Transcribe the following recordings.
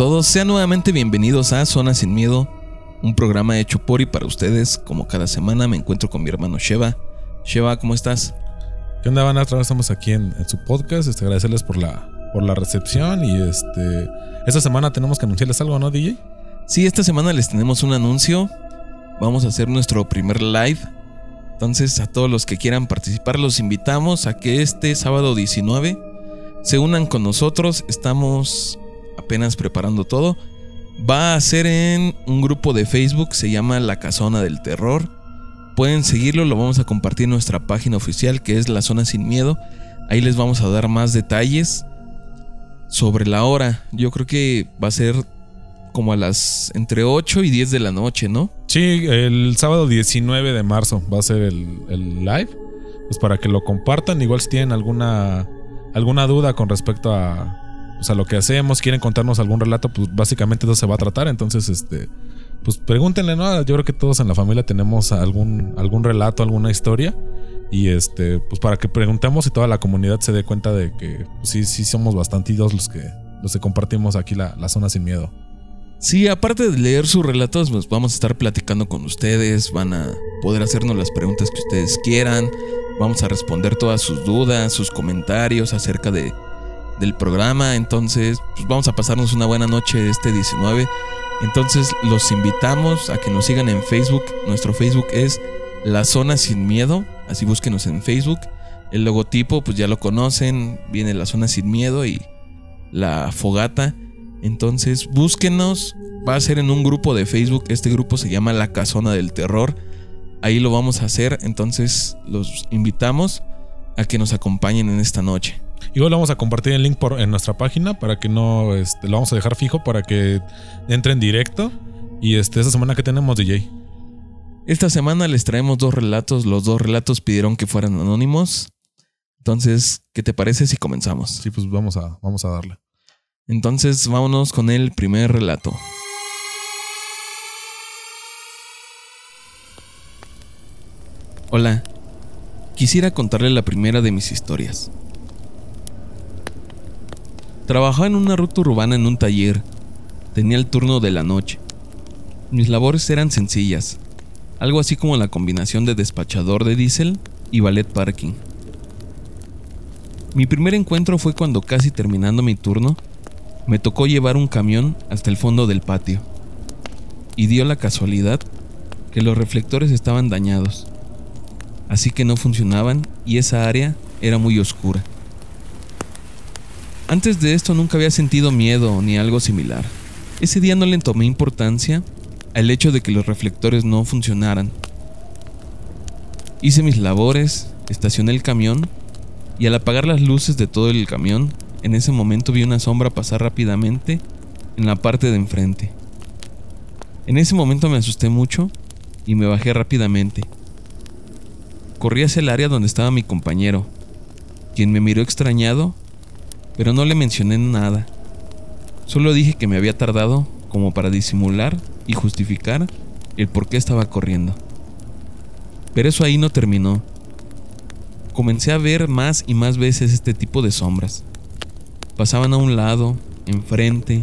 Todos, sean nuevamente bienvenidos a Zona Sin Miedo, un programa hecho por y para ustedes. Como cada semana me encuentro con mi hermano Sheva. Sheva, ¿cómo estás? ¿Qué onda, Van? Otra vez estamos aquí en, en su podcast. Este, agradecerles por la, por la recepción y este... Esta semana tenemos que anunciarles algo, ¿no, DJ? Sí, esta semana les tenemos un anuncio. Vamos a hacer nuestro primer live. Entonces, a todos los que quieran participar, los invitamos a que este sábado 19 se unan con nosotros. Estamos apenas preparando todo. Va a ser en un grupo de Facebook, se llama La Casona del Terror. Pueden seguirlo, lo vamos a compartir en nuestra página oficial que es La Zona Sin Miedo. Ahí les vamos a dar más detalles sobre la hora. Yo creo que va a ser como a las entre 8 y 10 de la noche, ¿no? Sí, el sábado 19 de marzo va a ser el, el live. Pues para que lo compartan. Igual si tienen alguna, alguna duda con respecto a, pues a lo que hacemos, quieren contarnos algún relato, pues básicamente eso se va a tratar. Entonces, este, pues pregúntenle, ¿no? Yo creo que todos en la familia tenemos algún, algún relato, alguna historia. Y este, pues para que preguntemos y toda la comunidad se dé cuenta de que pues, sí, sí somos bastantitos los que, los que compartimos aquí la, la zona sin miedo. Sí, aparte de leer sus relatos, pues vamos a estar platicando con ustedes, van a poder hacernos las preguntas que ustedes quieran, vamos a responder todas sus dudas, sus comentarios acerca de, del programa, entonces pues vamos a pasarnos una buena noche este 19. Entonces los invitamos a que nos sigan en Facebook, nuestro Facebook es La Zona Sin Miedo, así búsquenos en Facebook. El logotipo pues ya lo conocen, viene La Zona Sin Miedo y la fogata. Entonces búsquenos, va a ser en un grupo de Facebook, este grupo se llama La Casona del Terror, ahí lo vamos a hacer, entonces los invitamos a que nos acompañen en esta noche. Igual vamos a compartir el link por, en nuestra página para que no, este, lo vamos a dejar fijo para que entren directo. Y este, esta semana que tenemos DJ. Esta semana les traemos dos relatos, los dos relatos pidieron que fueran anónimos. Entonces, ¿qué te parece si comenzamos? Sí, pues vamos a, vamos a darle. Entonces vámonos con el primer relato. Hola, quisiera contarle la primera de mis historias. Trabajaba en una ruta urbana en un taller. Tenía el turno de la noche. Mis labores eran sencillas, algo así como la combinación de despachador de diésel y ballet parking. Mi primer encuentro fue cuando casi terminando mi turno, me tocó llevar un camión hasta el fondo del patio. Y dio la casualidad que los reflectores estaban dañados, así que no funcionaban y esa área era muy oscura. Antes de esto nunca había sentido miedo ni algo similar. Ese día no le tomé importancia al hecho de que los reflectores no funcionaran. Hice mis labores, estacioné el camión y al apagar las luces de todo el camión en ese momento vi una sombra pasar rápidamente en la parte de enfrente. En ese momento me asusté mucho y me bajé rápidamente. Corrí hacia el área donde estaba mi compañero, quien me miró extrañado, pero no le mencioné nada. Solo dije que me había tardado como para disimular y justificar el por qué estaba corriendo. Pero eso ahí no terminó. Comencé a ver más y más veces este tipo de sombras pasaban a un lado, enfrente,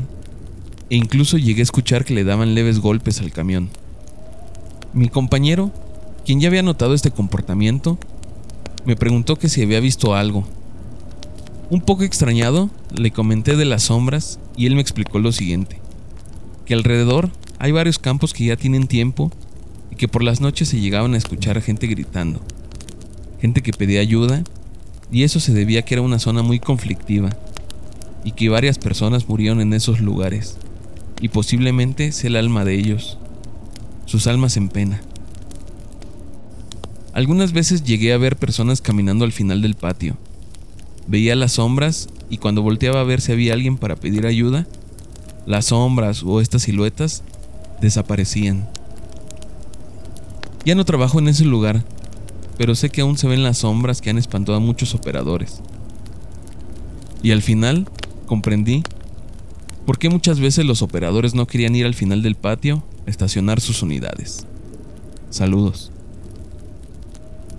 e incluso llegué a escuchar que le daban leves golpes al camión. Mi compañero, quien ya había notado este comportamiento, me preguntó que si había visto algo. Un poco extrañado, le comenté de las sombras y él me explicó lo siguiente, que alrededor hay varios campos que ya tienen tiempo y que por las noches se llegaban a escuchar gente gritando, gente que pedía ayuda, y eso se debía a que era una zona muy conflictiva y que varias personas murieron en esos lugares, y posiblemente sea el alma de ellos, sus almas en pena. Algunas veces llegué a ver personas caminando al final del patio. Veía las sombras y cuando volteaba a ver si había alguien para pedir ayuda, las sombras o estas siluetas desaparecían. Ya no trabajo en ese lugar, pero sé que aún se ven las sombras que han espantado a muchos operadores. Y al final comprendí por qué muchas veces los operadores no querían ir al final del patio a estacionar sus unidades. Saludos.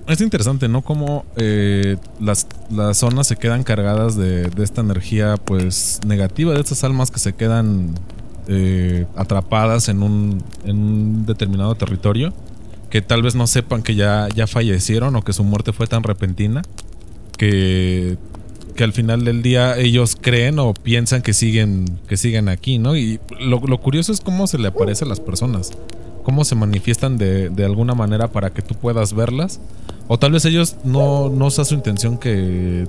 Es interesante, ¿no? Cómo eh, las, las zonas se quedan cargadas de, de esta energía, pues, negativa, de estas almas que se quedan eh, atrapadas en un, en un determinado territorio, que tal vez no sepan que ya, ya fallecieron o que su muerte fue tan repentina, que, que al final del día ellos creen o piensan que siguen, que siguen aquí, ¿no? Y lo, lo curioso es cómo se le aparece a las personas cómo se manifiestan de, de, alguna manera para que tú puedas verlas. O tal vez ellos no, no sea su intención que,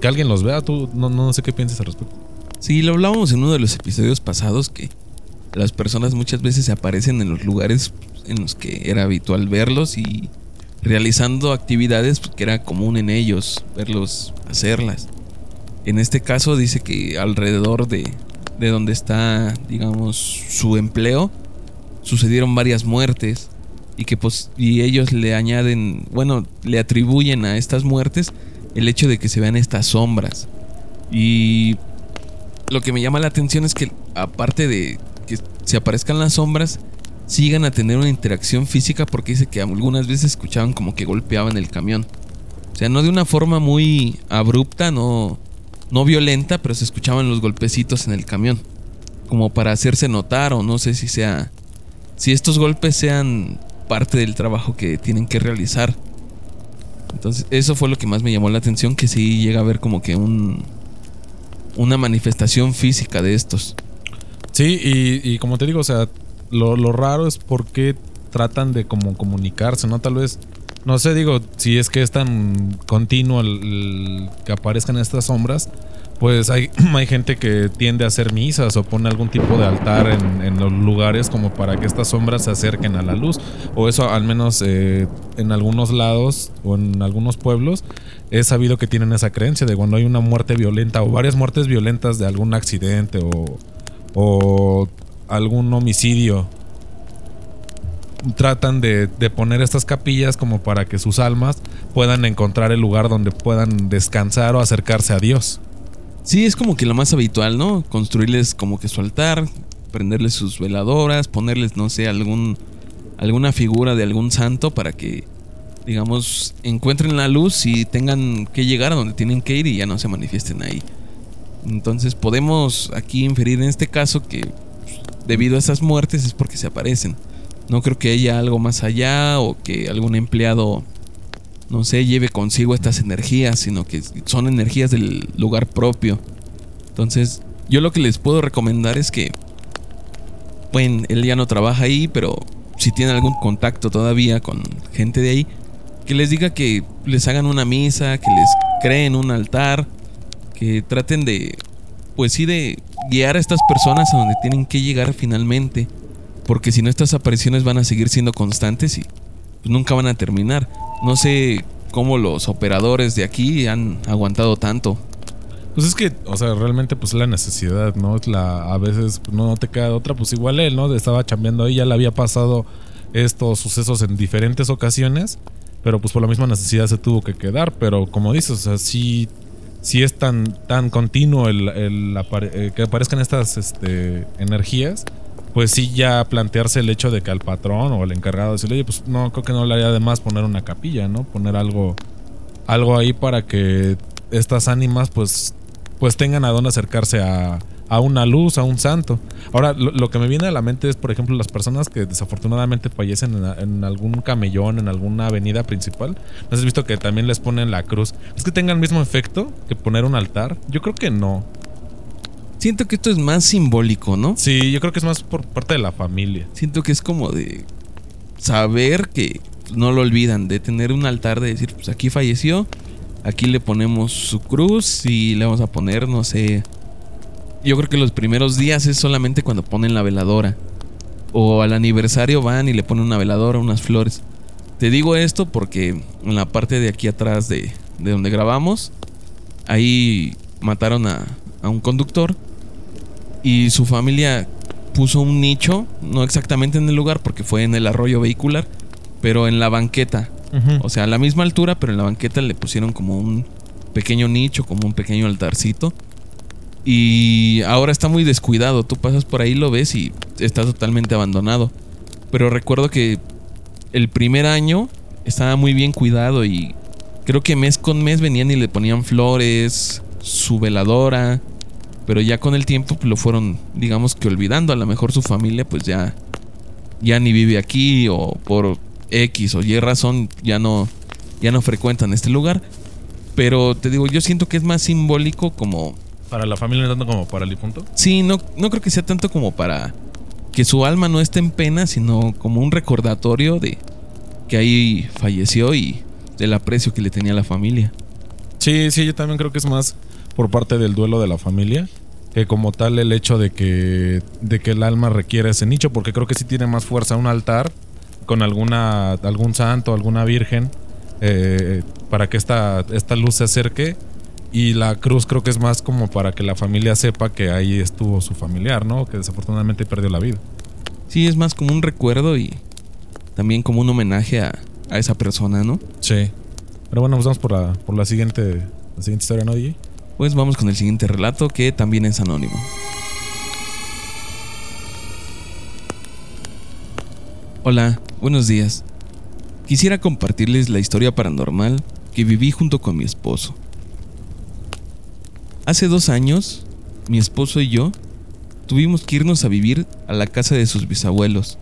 que alguien los vea. Tú no, no sé qué piensas al respecto. Sí, lo hablábamos en uno de los episodios pasados que las personas muchas veces se aparecen en los lugares en los que era habitual verlos y realizando actividades que era común en ellos verlos hacerlas. En este caso dice que alrededor de, de donde está, digamos, su empleo, sucedieron varias muertes y que pues, y ellos le añaden, bueno, le atribuyen a estas muertes el hecho de que se vean estas sombras. Y lo que me llama la atención es que aparte de que se aparezcan las sombras, sigan a tener una interacción física porque dice que algunas veces escuchaban como que golpeaban el camión. O sea, no de una forma muy abrupta, no, no violenta, pero se escuchaban los golpecitos en el camión. Como para hacerse notar o no sé si sea si estos golpes sean parte del trabajo que tienen que realizar. Entonces, eso fue lo que más me llamó la atención, que sí llega a ver como que un una manifestación física de estos. Sí, y, como te digo, o sea, lo, raro es por qué tratan de como comunicarse, ¿no? Tal vez, no sé, digo, si es que es tan continuo el que aparezcan estas sombras, pues hay, gente que tiende a hacer misas o pone algún tipo de altar en, los lugares como para que estas sombras se acerquen a la luz. O eso al menos eh, en algunos lados o en algunos pueblos he sabido que tienen esa creencia de cuando hay una muerte violenta o varias muertes violentas de algún accidente o, algún homicidio. Tratan de poner estas capillas como para que sus almas puedan encontrar el lugar donde puedan descansar o acercarse a Dios. Sí, es como que lo más habitual, ¿no? Construirles como que su altar, prenderles sus veladoras, ponerles, no sé, algún alguna figura de algún santo para que digamos encuentren la luz y tengan que llegar a donde tienen que ir y ya no se manifiesten ahí. Entonces podemos aquí inferir en este caso que debido a esas muertes es porque se aparecen. No creo que haya algo más allá o que algún empleado no sé, lleve consigo estas energías, sino que son energías del lugar propio. Entonces, yo lo que les puedo recomendar es que, bueno, él ya no trabaja ahí, pero si tiene algún contacto todavía con gente de ahí, que les diga que les hagan una misa, que les creen un altar, que traten de, pues sí, de guiar a estas personas a donde tienen que llegar finalmente, porque si no estas apariciones van a seguir siendo constantes y nunca van a terminar. No sé cómo los operadores de aquí han aguantado tanto. Pues es que, o sea, realmente pues la necesidad, ¿no? A veces no te queda otra, pues igual él, ¿no? Estaba chambeando ahí, ya le había pasado estos sucesos en diferentes ocasiones, pero pues por la misma necesidad se tuvo que quedar, pero como dices, o sea, sí, sí es tan, tan continuo el eh, que aparezcan estas este, energías, pues sí ya plantearse el hecho de que al patrón o al encargado decirle, oye, pues no, creo que no le haría de más poner una capilla, ¿no? Poner algo, algo ahí para que estas ánimas pues, pues tengan a dónde acercarse a, a una luz, a un santo. Ahora, lo, que me viene a la mente es, por ejemplo, las personas que desafortunadamente fallecen en, en, algún camellón, en alguna avenida principal. ¿No has visto que también les ponen la cruz? ¿Es que tenga el mismo efecto que poner un altar? Yo creo que no. Siento que esto es más simbólico, ¿no? Sí, yo creo que es más por parte de la familia. Siento que es como de saber que no lo olvidan, de tener un altar de decir, pues aquí falleció, aquí le ponemos su cruz y le vamos a poner, no sé. Yo creo que los primeros días es solamente cuando ponen la veladora. O al aniversario van y le ponen una veladora, unas flores. Te digo esto porque en la parte de aquí atrás de, de donde grabamos, ahí mataron a, a un conductor y su familia puso un nicho, no exactamente en el lugar porque fue en el arroyo vehicular, pero en la banqueta. Uh -huh. O sea, a la misma altura, pero en la banqueta le pusieron como un pequeño nicho, como un pequeño altarcito. Y ahora está muy descuidado. Tú pasas por ahí, lo ves y está totalmente abandonado. Pero recuerdo que el primer año estaba muy bien cuidado y creo que mes con mes venían y le ponían flores, su veladora, pero ya con el tiempo pues, lo fueron, digamos que olvidando. A lo mejor su familia pues ya, ya ni vive aquí o por X o Y razón ya no, ya no frecuentan este lugar. Pero te digo, yo siento que es más simbólico como... Para la familia, no tanto como para el difunto. Sí, no, no creo que sea tanto como para que su alma no esté en pena, sino como un recordatorio de que ahí falleció y del aprecio que le tenía a la familia. Sí, sí, yo también creo que es más por parte del duelo de la familia que como tal el hecho de que, de que el alma requiere ese nicho, porque creo que sí tiene más fuerza un altar con alguna, algún santo, alguna virgen, eh, para que esta, esta luz se acerque. Y la cruz creo que es más como para que la familia sepa que ahí estuvo su familiar, ¿no? Que desafortunadamente perdió la vida. Sí, es más como un recuerdo y también como un homenaje a, a esa persona, ¿no? Sí. Pero bueno, pues vamos por la, por la siguiente, la siguiente historia, ¿no, DJ? Pues vamos con el siguiente relato que también es anónimo. Hola, buenos días. Quisiera compartirles la historia paranormal que viví junto con mi esposo. Hace dos años, mi esposo y yo tuvimos que irnos a vivir a la casa de sus bisabuelos,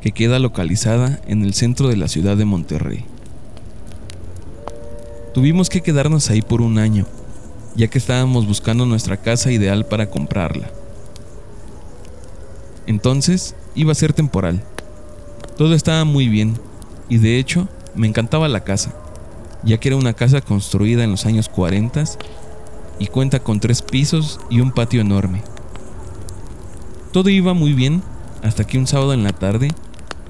que queda localizada en el centro de la ciudad de Monterrey. Tuvimos que quedarnos ahí por un año ya que estábamos buscando nuestra casa ideal para comprarla. Entonces iba a ser temporal. Todo estaba muy bien y de hecho me encantaba la casa, ya que era una casa construida en los años 40 y cuenta con tres pisos y un patio enorme. Todo iba muy bien hasta que un sábado en la tarde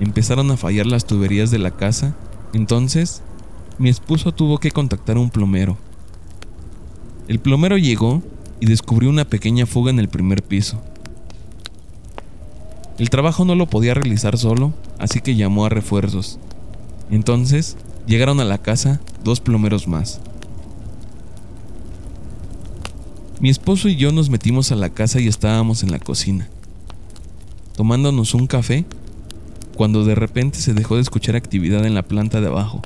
empezaron a fallar las tuberías de la casa, entonces mi esposo tuvo que contactar a un plomero el plomero llegó y descubrió una pequeña fuga en el primer piso. El trabajo no lo podía realizar solo, así que llamó a refuerzos. Entonces llegaron a la casa dos plomeros más. Mi esposo y yo nos metimos a la casa y estábamos en la cocina, tomándonos un café, cuando de repente se dejó de escuchar actividad en la planta de abajo,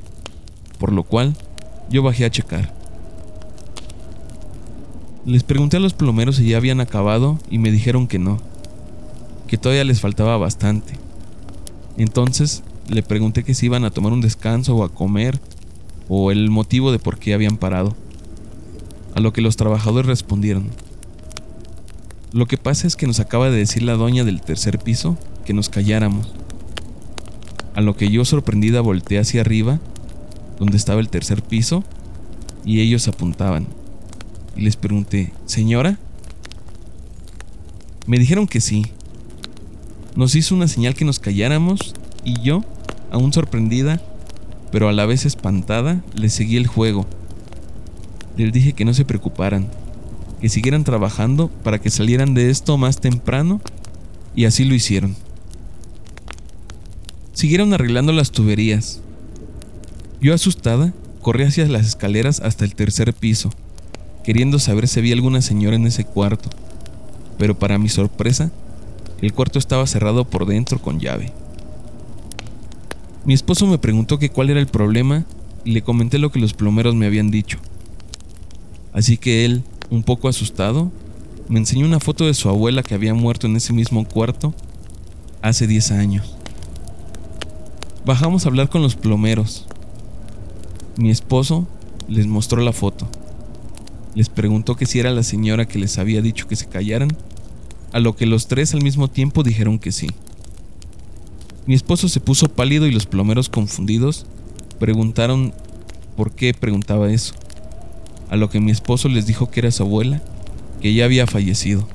por lo cual yo bajé a checar. Les pregunté a los plomeros si ya habían acabado y me dijeron que no, que todavía les faltaba bastante. Entonces le pregunté que si iban a tomar un descanso o a comer o el motivo de por qué habían parado. A lo que los trabajadores respondieron. Lo que pasa es que nos acaba de decir la doña del tercer piso que nos calláramos. A lo que yo sorprendida volteé hacia arriba, donde estaba el tercer piso, y ellos apuntaban y les pregunté, ¿señora? Me dijeron que sí. Nos hizo una señal que nos calláramos y yo, aún sorprendida, pero a la vez espantada, les seguí el juego. Les dije que no se preocuparan, que siguieran trabajando para que salieran de esto más temprano y así lo hicieron. Siguieron arreglando las tuberías. Yo asustada, corrí hacia las escaleras hasta el tercer piso queriendo saber si había alguna señora en ese cuarto, pero para mi sorpresa, el cuarto estaba cerrado por dentro con llave. Mi esposo me preguntó que cuál era el problema y le comenté lo que los plomeros me habían dicho. Así que él, un poco asustado, me enseñó una foto de su abuela que había muerto en ese mismo cuarto hace 10 años. Bajamos a hablar con los plomeros. Mi esposo les mostró la foto. Les preguntó que si era la señora que les había dicho que se callaran, a lo que los tres al mismo tiempo dijeron que sí. Mi esposo se puso pálido y los plomeros confundidos preguntaron por qué preguntaba eso, a lo que mi esposo les dijo que era su abuela, que ya había fallecido.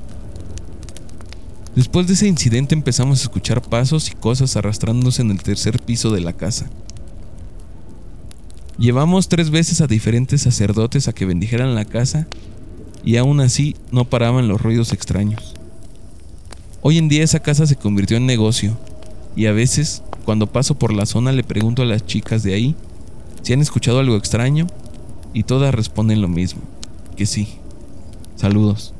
Después de ese incidente empezamos a escuchar pasos y cosas arrastrándose en el tercer piso de la casa. Llevamos tres veces a diferentes sacerdotes a que bendijeran la casa y aún así no paraban los ruidos extraños. Hoy en día esa casa se convirtió en negocio y a veces cuando paso por la zona le pregunto a las chicas de ahí si han escuchado algo extraño y todas responden lo mismo, que sí. Saludos.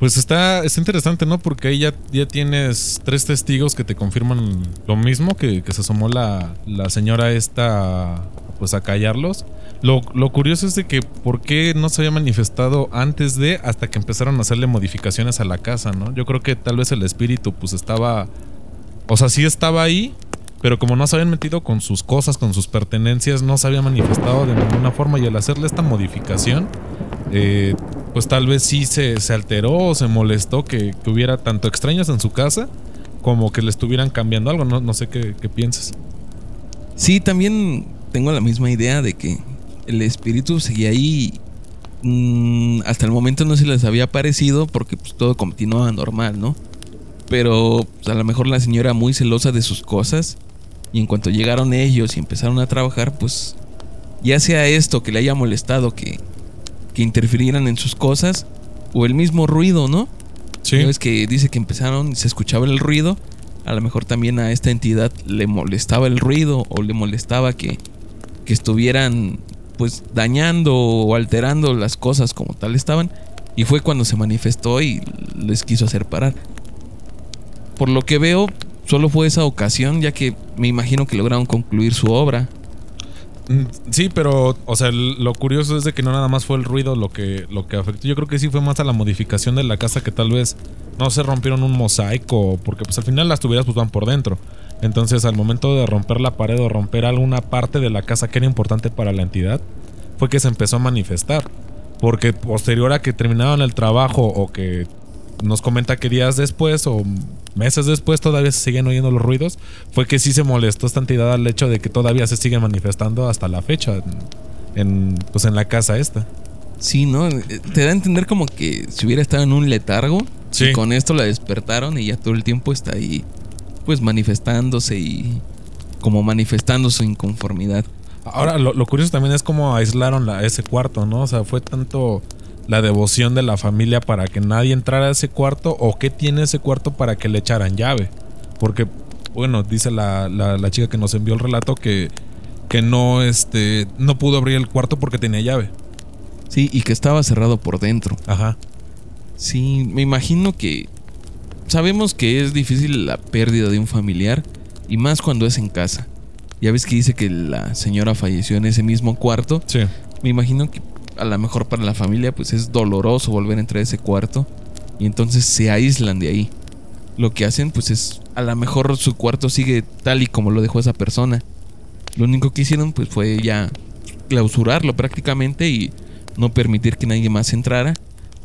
Pues está, está interesante, ¿no? Porque ahí ya, ya tienes tres testigos que te confirman lo mismo, que, se asomó la, la señora esta pues a callarlos. Lo, lo, curioso es de que por qué no se había manifestado antes de hasta que empezaron a hacerle modificaciones a la casa, ¿no? Yo creo que tal vez el espíritu pues estaba... O sea, sí estaba ahí, pero como no se habían metido con sus cosas, con sus pertenencias, no se había manifestado de ninguna forma y al hacerle esta modificación, eh, pues tal vez sí se, alteró o se molestó que, hubiera tanto extraños en su casa como que le estuvieran cambiando algo. No, no sé qué, qué piensas. Sí, también tengo la misma idea de que el espíritu seguía ahí. Mm, hasta el momento no se les había aparecido porque pues, todo continuaba normal, ¿no? Pero pues, a lo mejor la señora muy celosa de sus cosas. Y en cuanto llegaron ellos y empezaron a trabajar, pues ya sea esto que le haya molestado, que que interfirieran en sus cosas o el mismo ruido, ¿no? Sí. Es que dice que empezaron y se escuchaba el ruido. A lo mejor también a esta entidad le molestaba el ruido o le molestaba que, que estuvieran pues dañando o alterando las cosas como tal estaban. Y fue cuando se manifestó y les quiso hacer parar. Por lo que veo, solo fue esa ocasión, ya que me imagino que lograron concluir su obra. Mm, sí, pero, o sea, lo curioso es de que no nada más fue el ruido lo que, lo que afectó. Yo creo que sí fue más a la modificación de la casa que tal vez no se rompieron un mosaico, porque pues al final las tuberías pues van por dentro. Entonces al momento de romper la pared o romper alguna parte de la casa que era importante para la entidad, fue que se empezó a manifestar. Porque posterior a que terminaban el trabajo o que nos comenta que días después o meses después todavía se siguen oyendo los ruidos, fue que sí se molestó esta entidad al hecho de que todavía se sigue manifestando hasta la fecha en, pues en la casa esta. Sí, ¿no? Te da a entender como que si hubiera estado en un letargo y con esto la despertaron y ya todo el tiempo está ahí pues manifestándose y como manifestando su inconformidad. Ahora, lo, lo curioso también es cómo aislaron la, ese cuarto, ¿no? O sea, fue tanto la devoción de la familia para que nadie entrara a ese cuarto o qué tiene ese cuarto para que le echaran llave. Porque, bueno, dice la, la, chica que nos envió el relato que, que no, este, no pudo abrir el cuarto porque tenía llave. Sí, y que estaba cerrado por dentro. Ajá. Sí, me imagino que sabemos que es difícil la pérdida de un familiar y más cuando es en casa. Ya ves que dice que la señora falleció en ese mismo cuarto. Sí. Me imagino que a lo mejor para la familia pues es doloroso volver a entrar a ese cuarto y entonces se aíslan de ahí. Lo que hacen pues es a lo mejor su cuarto sigue tal y como lo dejó esa persona. Lo único que hicieron pues fue ya clausurarlo prácticamente y no permitir que nadie más entrara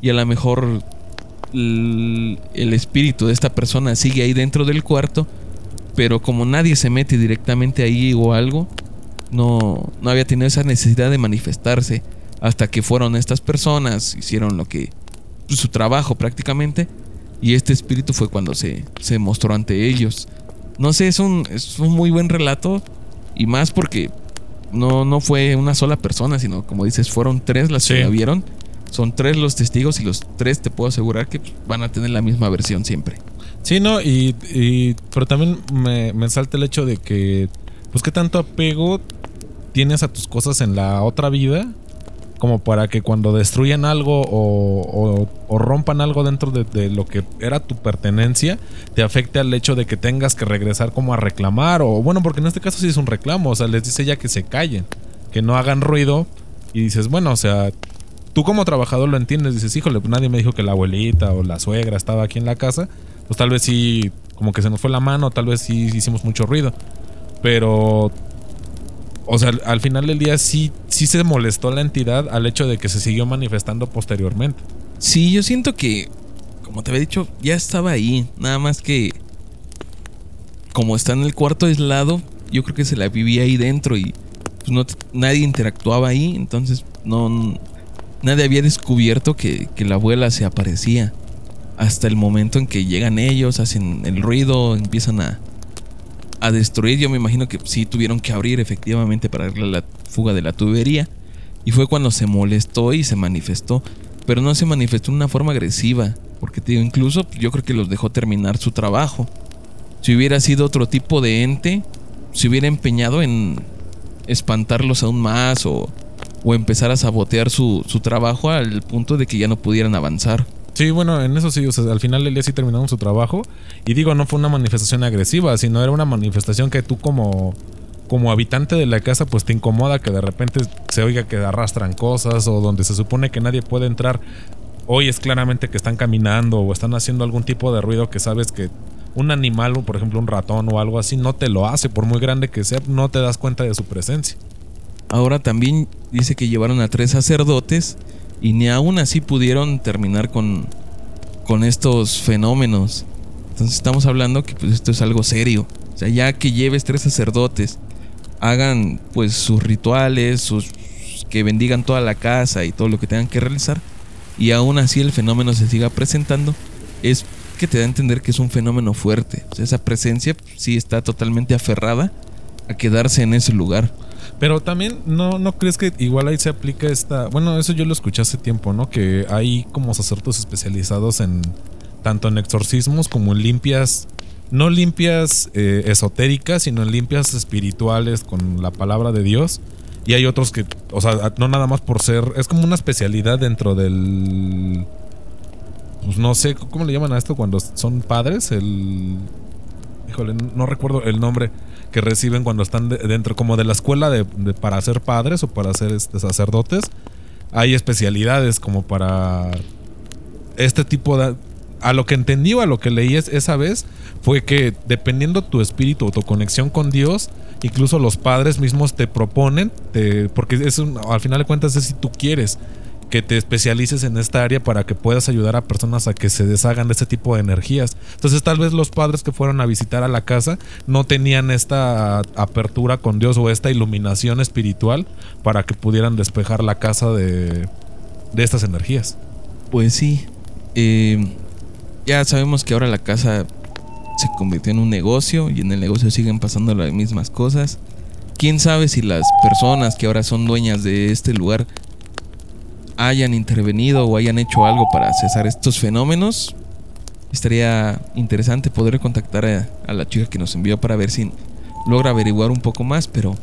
y a lo mejor el, el espíritu de esta persona sigue ahí dentro del cuarto, pero como nadie se mete directamente ahí o algo, no, no había tenido esa necesidad de manifestarse hasta que fueron estas personas, hicieron lo que su trabajo prácticamente y este espíritu fue cuando se, se mostró ante ellos. No sé, es un, es un muy buen relato y más porque no, no fue una sola persona, sino como dices, fueron tres las que la vieron. Son tres los testigos y los tres te puedo asegurar que van a tener la misma versión siempre. Sí, no, y, y pero también me, me salta el hecho de que, pues, qué tanto apego tienes a tus cosas en la otra vida como para que cuando destruyan algo o, rompan algo dentro de, lo que era tu pertenencia, te afecte al hecho de que tengas que regresar como a reclamar, o bueno, porque en este caso sí es un reclamo, o sea, les dice ya que se callen, que no hagan ruido, y dices, bueno, o sea, tú como trabajador lo entiendes, dices, híjole, pues nadie me dijo que la abuelita o la suegra estaba aquí en la casa, pues tal vez sí, como que se nos fue la mano, tal vez sí hicimos mucho ruido, pero o sea, al final del día sí, sí se molestó la entidad al hecho de que se siguió manifestando posteriormente. Sí, yo siento que, como te había dicho, ya estaba ahí. Nada más que, como está en el cuarto aislado, yo creo que se la vivía ahí dentro y pues, no, nadie interactuaba ahí. Entonces, no, nadie había descubierto que, que la abuela se aparecía. Hasta el momento en que llegan ellos, hacen el ruido, empiezan a, a destruir. Yo me imagino que sí tuvieron que abrir efectivamente para darle la fuga de la tubería. Y fue cuando se molestó y se manifestó. Pero no se manifestó de una forma agresiva. Porque te digo, incluso yo creo que los dejó terminar su trabajo. Si hubiera sido otro tipo de ente, se hubiera empeñado en espantarlos aún más o, o empezar a sabotear su, su trabajo al punto de que ya no pudieran avanzar. Sí, bueno, en eso sí, o al final del día sí terminaron su trabajo. Y digo, no fue una manifestación agresiva, sino era una manifestación que tú como, como habitante de la casa, pues te incomoda que de repente se oiga que arrastran cosas o donde se supone que nadie puede entrar. Hoy es claramente que están caminando o están haciendo algún tipo de ruido que sabes que un animal, por ejemplo un ratón o algo así, no te lo hace, por muy grande que sea, no te das cuenta de su presencia. Ahora también dice que llevaron a tres sacerdotes y ni aún así pudieron terminar con, con estos fenómenos. Entonces estamos hablando que pues esto es algo serio. O sea, ya que lleves tres sacerdotes, hagan pues sus rituales, sus que bendigan toda la casa y todo lo que tengan que realizar, y aún así el fenómeno se siga presentando, es que te da a entender que es un fenómeno fuerte. O sea, esa presencia sí está totalmente aferrada a quedarse en ese lugar. Pero también no, no crees que igual ahí se aplica esta. Bueno, eso yo lo escuché hace tiempo, ¿no? Que hay como sacerdotes especializados en tanto en exorcismos como en limpias. No limpias eh, esotéricas, sino en limpias espirituales con la palabra de Dios. Y hay otros que, o sea, no nada más por ser. Es como una especialidad dentro del. Pues no sé, ¿cómo le llaman a esto cuando son padres? El. Híjole, no recuerdo el nombre que reciben cuando están dentro como de la escuela de, para ser padres o para ser este, sacerdotes. Hay especialidades como para este tipo de... A lo que entendí o a lo que leí esa vez fue que dependiendo tu espíritu o tu conexión con Dios, incluso los padres mismos te proponen, porque es al final de cuentas es si tú quieres que te especialices en esta área para que puedas ayudar a personas a que se deshagan de ese tipo de energías. Entonces tal vez los padres que fueron a visitar a la casa no tenían esta apertura con Dios o esta iluminación espiritual para que pudieran despejar la casa de, estas energías. Pues sí, eh, ya sabemos que ahora la casa se convirtió en un negocio y en el negocio siguen pasando las mismas cosas. Quién sabe si las personas que ahora son dueñas de este lugar hayan intervenido o hayan hecho algo para cesar estos fenómenos, estaría interesante poder contactar a, la chica que nos envió para ver si logra averiguar un poco más, pero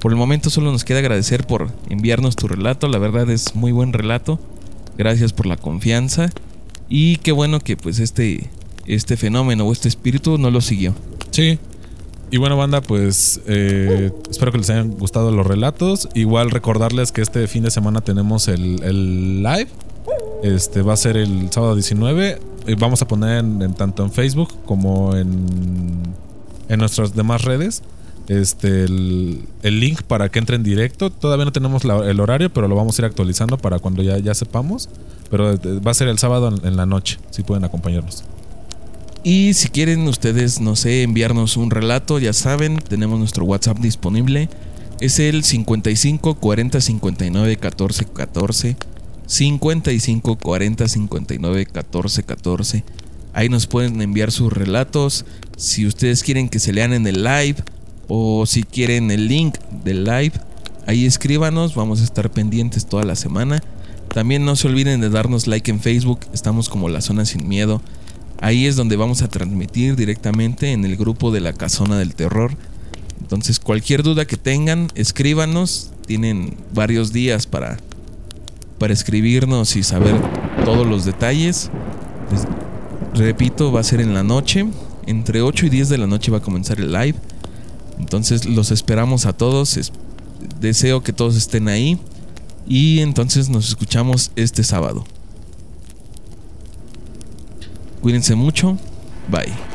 por el momento solo nos queda agradecer por enviarnos tu relato, la verdad es muy buen relato, gracias por la confianza. Y qué bueno que pues este, este fenómeno o este espíritu no lo siguió. Sí, y bueno, banda, pues eh, espero que les hayan gustado los relatos. Igual recordarles que este fin de semana tenemos el, live. Este va a ser el sábado 19. Y vamos a poner en, tanto en Facebook como en, en nuestras demás redes este el, link para que entre en directo. Todavía no tenemos el horario, pero lo vamos a ir actualizando para cuando ya, ya sepamos. Pero eh, va a ser el sábado en la noche, si pueden acompañarnos. Y si quieren ustedes, no sé, enviarnos un relato, ya saben, tenemos nuestro WhatsApp disponible. Es el 55 40 59 14 14. 55 40 59 14 14. Ahí nos pueden enviar sus relatos. Si ustedes quieren que se lean en el live o si quieren el link del live, ahí escríbanos. Vamos a estar pendientes toda la semana. También no se olviden de darnos like en Facebook. Estamos como La Zona Sin Miedo. Ahí es donde vamos a transmitir directamente en el grupo de la Casona del Terror. Entonces, cualquier duda que tengan, escríbanos. Tienen varios días para, para escribirnos y saber todos los detalles. Pues, repito, va a ser en la noche. Entre 8 y 10 de la noche va a comenzar el live. Entonces, los esperamos a todos. deseo que todos estén ahí. Y entonces nos escuchamos este sábado. Cuídense mucho. Bye.